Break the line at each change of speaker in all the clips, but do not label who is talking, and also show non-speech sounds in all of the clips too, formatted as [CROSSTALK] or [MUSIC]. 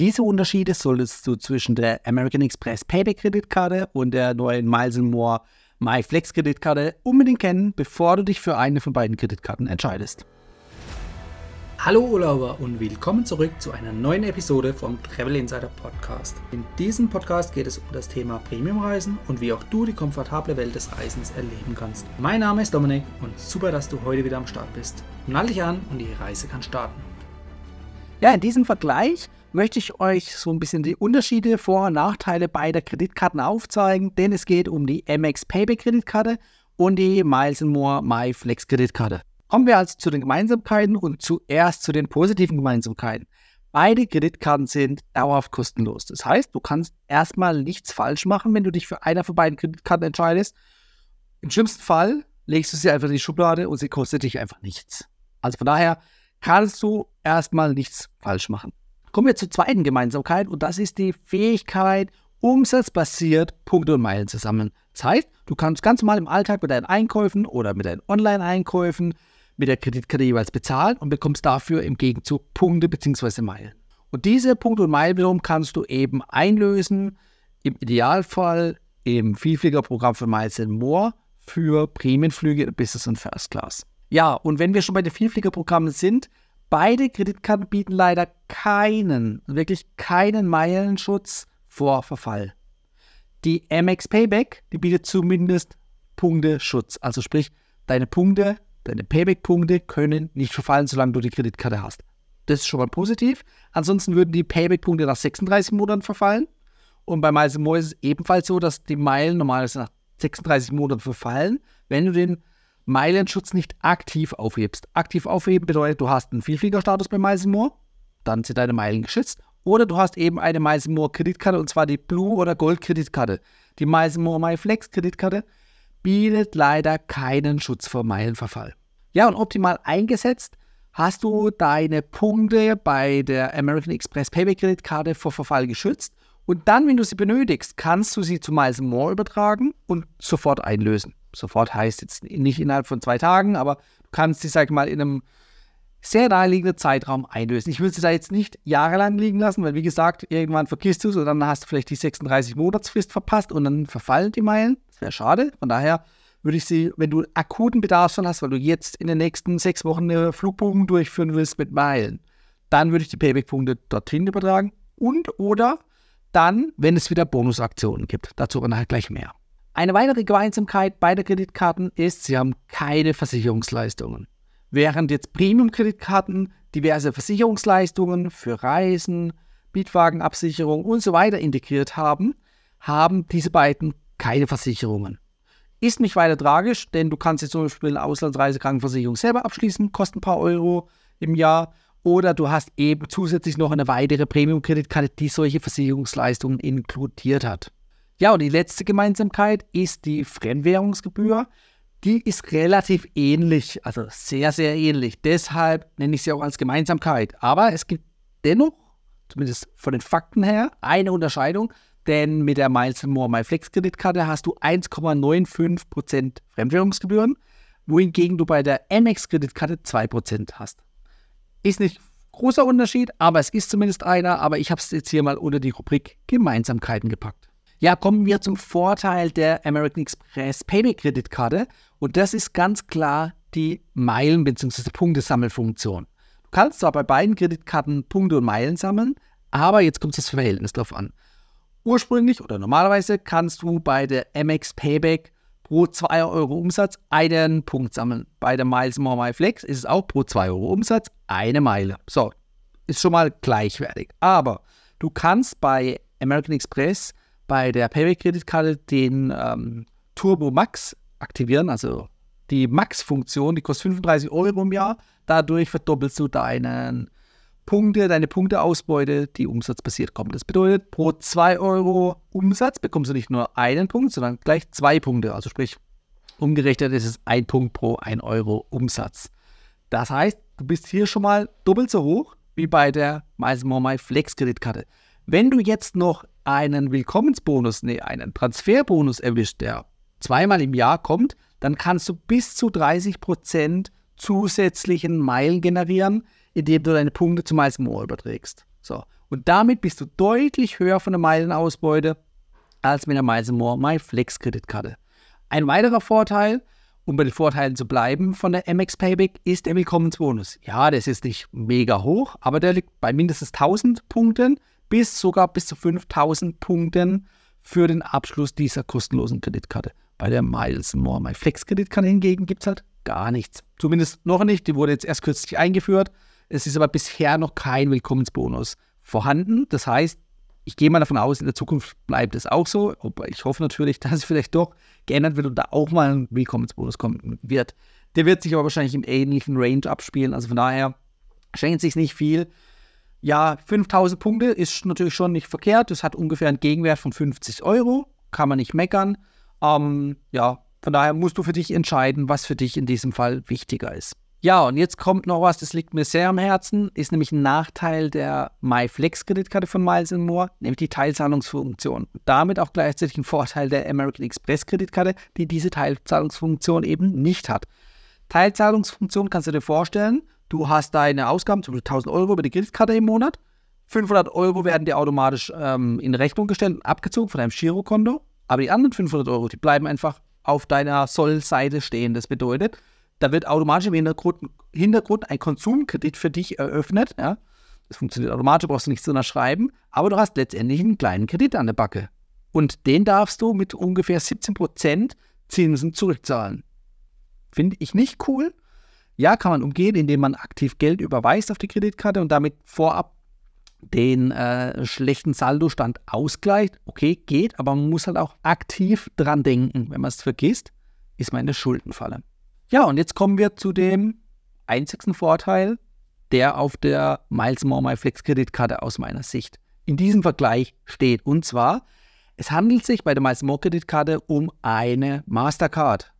Diese Unterschiede solltest du zwischen der American Express Payback Kreditkarte und der neuen Miles More MyFlex Kreditkarte unbedingt kennen, bevor du dich für eine von beiden Kreditkarten entscheidest. Hallo Urlauber und willkommen zurück zu einer neuen Episode vom Travel Insider Podcast. In diesem Podcast geht es um das Thema Premiumreisen und wie auch du die komfortable Welt des Reisens erleben kannst. Mein Name ist Dominik und super, dass du heute wieder am Start bist. Nall dich an und die Reise kann starten. Ja, in diesem Vergleich möchte ich euch so ein bisschen die Unterschiede, Vor- und Nachteile beider Kreditkarten aufzeigen, denn es geht um die MX Payback Kreditkarte und die Miles More MyFlex Kreditkarte. Kommen wir also zu den Gemeinsamkeiten und zuerst zu den positiven Gemeinsamkeiten. Beide Kreditkarten sind dauerhaft kostenlos. Das heißt, du kannst erstmal nichts falsch machen, wenn du dich für eine von beiden Kreditkarten entscheidest. Im schlimmsten Fall legst du sie einfach in die Schublade und sie kostet dich einfach nichts. Also von daher kannst du erstmal nichts falsch machen. Kommen wir zur zweiten Gemeinsamkeit und das ist die Fähigkeit, umsatzbasiert Punkte und Meilen zu sammeln. Das heißt, du kannst ganz normal im Alltag mit deinen Einkäufen oder mit deinen Online-Einkäufen mit der Kreditkarte jeweils bezahlen und bekommst dafür im Gegenzug Punkte bzw. Meilen. Und diese Punkte und Meilen wiederum kannst du eben einlösen, im Idealfall im Vielfliegerprogramm für Miles More für Prämienflüge in Business und First Class. Ja, und wenn wir schon bei den Vielfliegerprogrammen sind, beide Kreditkarten bieten leider keinen, wirklich keinen Meilenschutz vor Verfall. Die MX Payback, die bietet zumindest Punkteschutz. Also sprich, deine Punkte Deine Payback-Punkte können nicht verfallen, solange du die Kreditkarte hast. Das ist schon mal positiv. Ansonsten würden die Payback-Punkte nach 36 Monaten verfallen. Und bei Miles More ist es ebenfalls so, dass die Meilen normalerweise nach 36 Monaten verfallen, wenn du den Meilenschutz nicht aktiv aufhebst. Aktiv aufheben bedeutet, du hast einen Vielfliegerstatus bei Miles More, dann sind deine Meilen geschützt. Oder du hast eben eine Miles More Kreditkarte und zwar die Blue- oder Gold-Kreditkarte. Die Miles More MyFlex Kreditkarte bietet leider keinen Schutz vor Meilenverfall. Ja, und optimal eingesetzt hast du deine Punkte bei der American Express Payback Kreditkarte vor Verfall geschützt und dann, wenn du sie benötigst, kannst du sie zu Miles More übertragen und sofort einlösen. Sofort heißt jetzt nicht innerhalb von zwei Tagen, aber du kannst sie, sag ich mal, in einem sehr naheliegenden Zeitraum einlösen. Ich würde sie da jetzt nicht jahrelang liegen lassen, weil wie gesagt, irgendwann vergisst du es und dann hast du vielleicht die 36 Monatsfrist verpasst und dann verfallen die Meilen. Das wäre schade. Von daher würde ich sie, wenn du akuten Bedarf schon hast, weil du jetzt in den nächsten sechs Wochen eine Flugbogen durchführen willst mit Meilen, dann würde ich die Payback-Punkte dorthin übertragen und oder dann, wenn es wieder Bonusaktionen gibt. Dazu nachher gleich mehr. Eine weitere Gemeinsamkeit beider Kreditkarten ist, sie haben keine Versicherungsleistungen. Während jetzt Premium-Kreditkarten diverse Versicherungsleistungen für Reisen, Mietwagenabsicherung und so weiter integriert haben, haben diese beiden keine Versicherungen. Ist nicht weiter tragisch, denn du kannst jetzt zum Beispiel eine Auslandsreisekrankenversicherung selber abschließen, kostet ein paar Euro im Jahr. Oder du hast eben zusätzlich noch eine weitere Premium-Kreditkarte, die solche Versicherungsleistungen inkludiert hat. Ja, und die letzte Gemeinsamkeit ist die Fremdwährungsgebühr. Die ist relativ ähnlich, also sehr, sehr ähnlich. Deshalb nenne ich sie auch als Gemeinsamkeit. Aber es gibt dennoch, zumindest von den Fakten her, eine Unterscheidung. Denn mit der Miles More My Flex Kreditkarte hast du 1,95% Fremdwährungsgebühren, wohingegen du bei der MX Kreditkarte 2% hast. Ist nicht großer Unterschied, aber es ist zumindest einer. Aber ich habe es jetzt hier mal unter die Rubrik Gemeinsamkeiten gepackt. Ja, kommen wir zum Vorteil der American Express Payback Kreditkarte. Und das ist ganz klar die Meilen- bzw. Punktesammelfunktion. Du kannst zwar bei beiden Kreditkarten Punkte und Meilen sammeln, aber jetzt kommt das Verhältnis drauf an. Ursprünglich oder normalerweise kannst du bei der MX Payback pro 2 Euro Umsatz einen Punkt sammeln. Bei der Miles More My Flex ist es auch pro 2 Euro Umsatz eine Meile. So, ist schon mal gleichwertig. Aber du kannst bei American Express bei der Payback-Kreditkarte den ähm, Turbo Max aktivieren, also die Max-Funktion, die kostet 35 Euro im Jahr. Dadurch verdoppelst du deinen Punkte, deine Punkteausbeute, die umsatzbasiert kommt. Das bedeutet, pro 2 Euro Umsatz bekommst du nicht nur einen Punkt, sondern gleich zwei Punkte. Also sprich, umgerechnet ist es ein Punkt pro 1 Euro Umsatz. Das heißt, du bist hier schon mal doppelt so hoch wie bei der Miles More My Flex Kreditkarte. Wenn du jetzt noch einen Willkommensbonus, nee, einen Transferbonus erwischt, der zweimal im Jahr kommt, dann kannst du bis zu 30% zusätzlichen Meilen generieren, indem du deine Punkte zum Miles More überträgst. So. Und damit bist du deutlich höher von der Meilenausbeute als mit der Miles More My Flex Kreditkarte. Ein weiterer Vorteil, um bei den Vorteilen zu bleiben von der MX Payback, ist der Willkommensbonus. Ja, das ist nicht mega hoch, aber der liegt bei mindestens 1000 Punkten bis sogar bis zu 5000 Punkten für den Abschluss dieser kostenlosen Kreditkarte. Bei der Miles More My Flex Kreditkarte hingegen gibt es halt gar nichts. Zumindest noch nicht. Die wurde jetzt erst kürzlich eingeführt. Es ist aber bisher noch kein Willkommensbonus vorhanden. Das heißt, ich gehe mal davon aus, in der Zukunft bleibt es auch so. Aber ich hoffe natürlich, [LAUGHS] dass es vielleicht doch geändert wird und da auch mal ein Willkommensbonus kommen wird. Der wird sich aber wahrscheinlich im ähnlichen Range abspielen. Also von daher schenkt sich nicht viel. Ja, 5000 Punkte ist natürlich schon nicht verkehrt. Das hat ungefähr einen Gegenwert von 50 Euro. Kann man nicht meckern. Ähm, ja, von daher musst du für dich entscheiden, was für dich in diesem Fall wichtiger ist. Ja, und jetzt kommt noch was, das liegt mir sehr am Herzen, ist nämlich ein Nachteil der MyFlex-Kreditkarte von Miles More, nämlich die Teilzahlungsfunktion. Damit auch gleichzeitig ein Vorteil der American Express-Kreditkarte, die diese Teilzahlungsfunktion eben nicht hat. Teilzahlungsfunktion kannst du dir vorstellen, du hast deine Ausgaben, zum Beispiel 1000 Euro über die Kreditkarte im Monat, 500 Euro werden dir automatisch ähm, in Rechnung gestellt und abgezogen von deinem Girokonto, aber die anderen 500 Euro, die bleiben einfach auf deiner Soll-Seite stehen. Das bedeutet, da wird automatisch im Hintergrund, Hintergrund ein Konsumkredit für dich eröffnet. Ja? Das funktioniert automatisch, brauchst du nichts zu unterschreiben, aber du hast letztendlich einen kleinen Kredit an der Backe. Und den darfst du mit ungefähr 17% Zinsen zurückzahlen. Finde ich nicht cool. Ja, kann man umgehen, indem man aktiv Geld überweist auf die Kreditkarte und damit vorab den äh, schlechten Saldostand ausgleicht. Okay, geht, aber man muss halt auch aktiv dran denken. Wenn man es vergisst, ist man in der Schuldenfalle. Ja, und jetzt kommen wir zu dem einzigsten Vorteil, der auf der Miles More My Flex Kreditkarte aus meiner Sicht in diesem Vergleich steht. Und zwar, es handelt sich bei der Miles More Kreditkarte um eine Mastercard.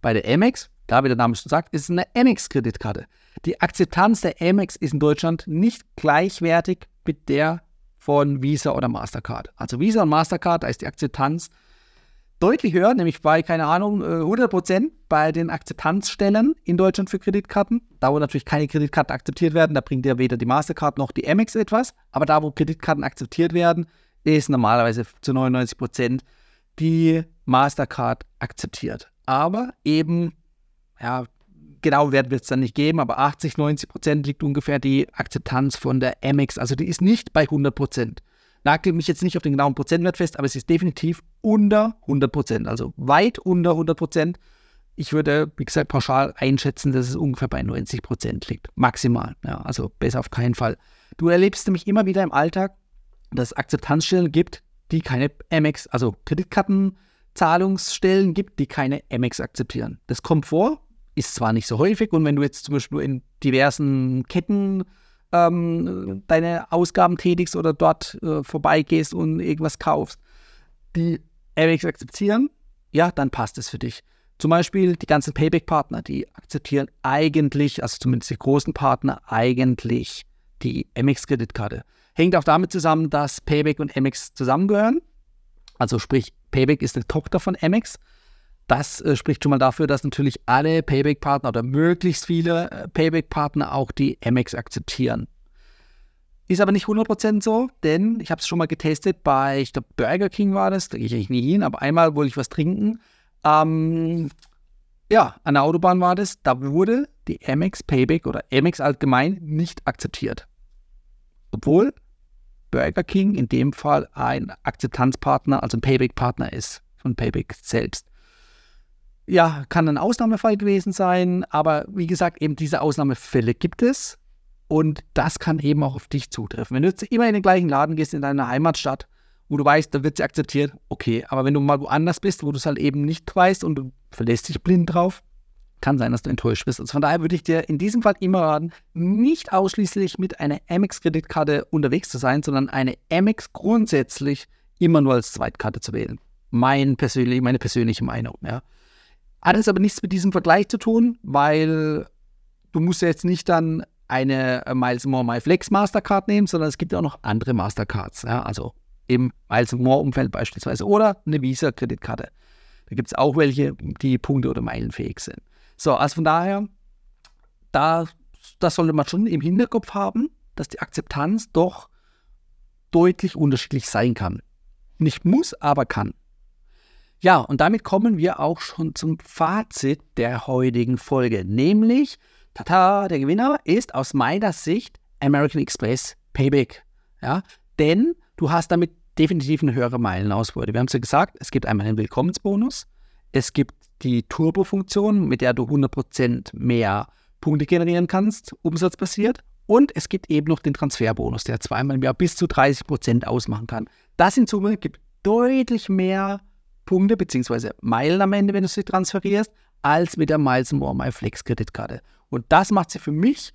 Bei der Amex, da wie der Name schon sagt, ist es eine Amex Kreditkarte. Die Akzeptanz der Amex ist in Deutschland nicht gleichwertig mit der von Visa oder Mastercard. Also Visa und Mastercard, da ist die Akzeptanz deutlich höher, nämlich bei, keine Ahnung, 100% äh, bei den Akzeptanzstellen in Deutschland für Kreditkarten. Da, wo natürlich keine Kreditkarten akzeptiert werden, da bringt ja weder die Mastercard noch die Amex etwas. Aber da, wo Kreditkarten akzeptiert werden, ist normalerweise zu 99% die Mastercard akzeptiert. Aber eben, ja, genau Wert wird es dann nicht geben, aber 80, 90% liegt ungefähr die Akzeptanz von der Amex. Also die ist nicht bei 100 nagel mich jetzt nicht auf den genauen Prozentwert fest, aber es ist definitiv unter 100 Prozent, also weit unter 100 Prozent. Ich würde, wie gesagt, pauschal einschätzen, dass es ungefähr bei 90 Prozent liegt. Maximal. Ja, also besser auf keinen Fall. Du erlebst nämlich immer wieder im Alltag, dass es Akzeptanzstellen gibt, die keine Amex, also Kreditkartenzahlungsstellen gibt, die keine Amex akzeptieren. Das kommt vor, ist zwar nicht so häufig und wenn du jetzt zum Beispiel in diversen Ketten ähm, deine Ausgaben tätigst oder dort äh, vorbeigehst und irgendwas kaufst, die Amex akzeptieren, ja, dann passt es für dich. Zum Beispiel die ganzen Payback-Partner, die akzeptieren eigentlich, also zumindest die großen Partner, eigentlich die Amex-Kreditkarte. Hängt auch damit zusammen, dass Payback und Amex zusammengehören. Also sprich, Payback ist eine Tochter von Amex das äh, spricht schon mal dafür, dass natürlich alle Payback-Partner oder möglichst viele äh, Payback-Partner auch die Amex akzeptieren. Ist aber nicht 100% so, denn ich habe es schon mal getestet bei, ich glaube, Burger King war das, da gehe ich eigentlich nie hin, aber einmal wollte ich was trinken. Ähm, ja, an der Autobahn war das, da wurde die Amex Payback oder Amex allgemein nicht akzeptiert. Obwohl Burger King in dem Fall ein Akzeptanzpartner, also ein Payback-Partner ist von Payback selbst ja, kann ein Ausnahmefall gewesen sein, aber wie gesagt, eben diese Ausnahmefälle gibt es und das kann eben auch auf dich zutreffen. Wenn du jetzt immer in den gleichen Laden gehst in deiner Heimatstadt, wo du weißt, da wird sie akzeptiert, okay, aber wenn du mal woanders bist, wo du es halt eben nicht weißt und du verlässt dich blind drauf, kann sein, dass du enttäuscht bist. Also von daher würde ich dir in diesem Fall immer raten, nicht ausschließlich mit einer Amex-Kreditkarte unterwegs zu sein, sondern eine Amex grundsätzlich immer nur als Zweitkarte zu wählen. Mein persönlich, meine persönliche Meinung, ja. Hat es aber nichts mit diesem Vergleich zu tun, weil du musst jetzt nicht dann eine äh, Miles More My Flex Mastercard nehmen, sondern es gibt ja auch noch andere Mastercards, ja, also im Miles More Umfeld beispielsweise oder eine Visa Kreditkarte. Da gibt es auch welche, die Punkte oder meilenfähig sind. So, also von daher, da, das sollte man schon im Hinterkopf haben, dass die Akzeptanz doch deutlich unterschiedlich sein kann. Nicht muss, aber kann. Ja, und damit kommen wir auch schon zum Fazit der heutigen Folge, nämlich, tata, der Gewinner ist aus meiner Sicht American Express Payback. Ja, denn du hast damit definitiv eine höhere Meilenausbeute. Wir haben es ja gesagt, es gibt einmal einen Willkommensbonus, es gibt die Turbo-Funktion, mit der du 100% mehr Punkte generieren kannst, umsatzbasiert. Und es gibt eben noch den Transferbonus, der zweimal im Jahr bis zu 30% ausmachen kann. Das in Summe gibt deutlich mehr Punkte bzw. Meilen am Ende, wenn du sie transferierst, als mit der Miles More My Flex Kreditkarte. Und das macht sie für mich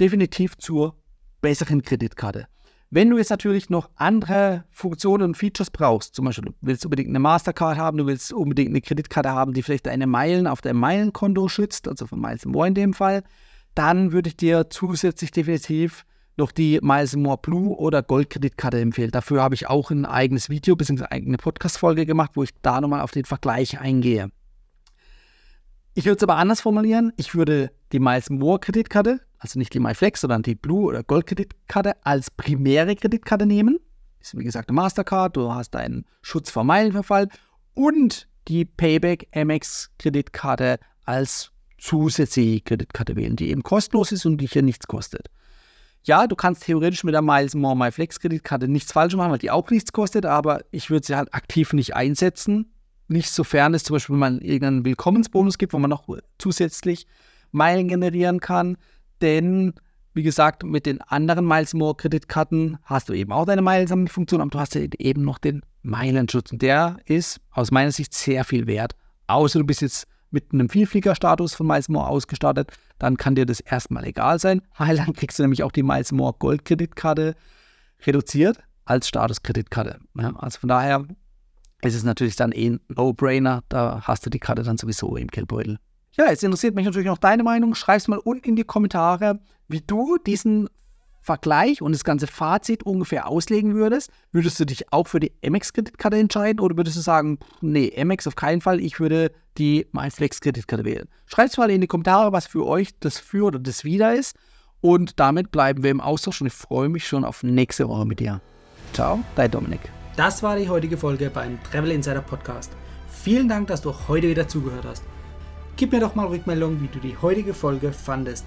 definitiv zur besseren Kreditkarte. Wenn du jetzt natürlich noch andere Funktionen und Features brauchst, zum Beispiel du willst unbedingt eine Mastercard haben, du willst unbedingt eine Kreditkarte haben, die vielleicht deine Meilen auf deinem Meilenkonto schützt, also von Miles More in dem Fall, dann würde ich dir zusätzlich definitiv noch die Miles More Blue oder Gold Kreditkarte empfehlen. Dafür habe ich auch ein eigenes Video bzw. eine eigene Podcast-Folge gemacht, wo ich da nochmal auf den Vergleich eingehe. Ich würde es aber anders formulieren. Ich würde die Miles More Kreditkarte also nicht die MyFlex, sondern die Blue- oder Gold-Kreditkarte als primäre Kreditkarte nehmen. Ist wie gesagt eine Mastercard, du hast einen Schutz vor Meilenverfall und die Payback MX Kreditkarte als zusätzliche Kreditkarte wählen, die eben kostenlos ist und die hier nichts kostet. Ja, du kannst theoretisch mit der Miles More My Flex Kreditkarte nichts falsch machen, weil die auch nichts kostet, aber ich würde sie halt aktiv nicht einsetzen. Nicht sofern es zum Beispiel mal irgendeinen Willkommensbonus gibt, wo man noch zusätzlich Meilen generieren kann. Denn, wie gesagt, mit den anderen Miles More Kreditkarten hast du eben auch deine Meilensammelfunktion, aber du hast eben noch den Meilenschutz. Und der ist aus meiner Sicht sehr viel wert. Außer du bist jetzt mit einem Vielfliegerstatus von Miles More ausgestattet, dann kann dir das erstmal egal sein, [LAUGHS] weil dann kriegst du nämlich auch die Miles More Gold reduziert als Statuskreditkarte. Ja, also von daher ist es natürlich dann eh ein No-Brainer. Da hast du die Karte dann sowieso im Geldbeutel. Ja, jetzt interessiert mich natürlich noch deine Meinung. Schreib es mal unten in die Kommentare, wie du diesen Vergleich und das ganze Fazit ungefähr auslegen würdest. Würdest du dich auch für die Amex-Kreditkarte entscheiden oder würdest du sagen, nee, Amex auf keinen Fall, ich würde die MyFlex-Kreditkarte wählen? Schreibt es mal in die Kommentare, was für euch das für oder das wieder ist. Und damit bleiben wir im Austausch und ich freue mich schon auf nächste Woche mit dir. Ciao, dein Dominik.
Das war die heutige Folge beim Travel Insider Podcast. Vielen Dank, dass du heute wieder zugehört hast. Gib mir doch mal Rückmeldung, wie du die heutige Folge fandest.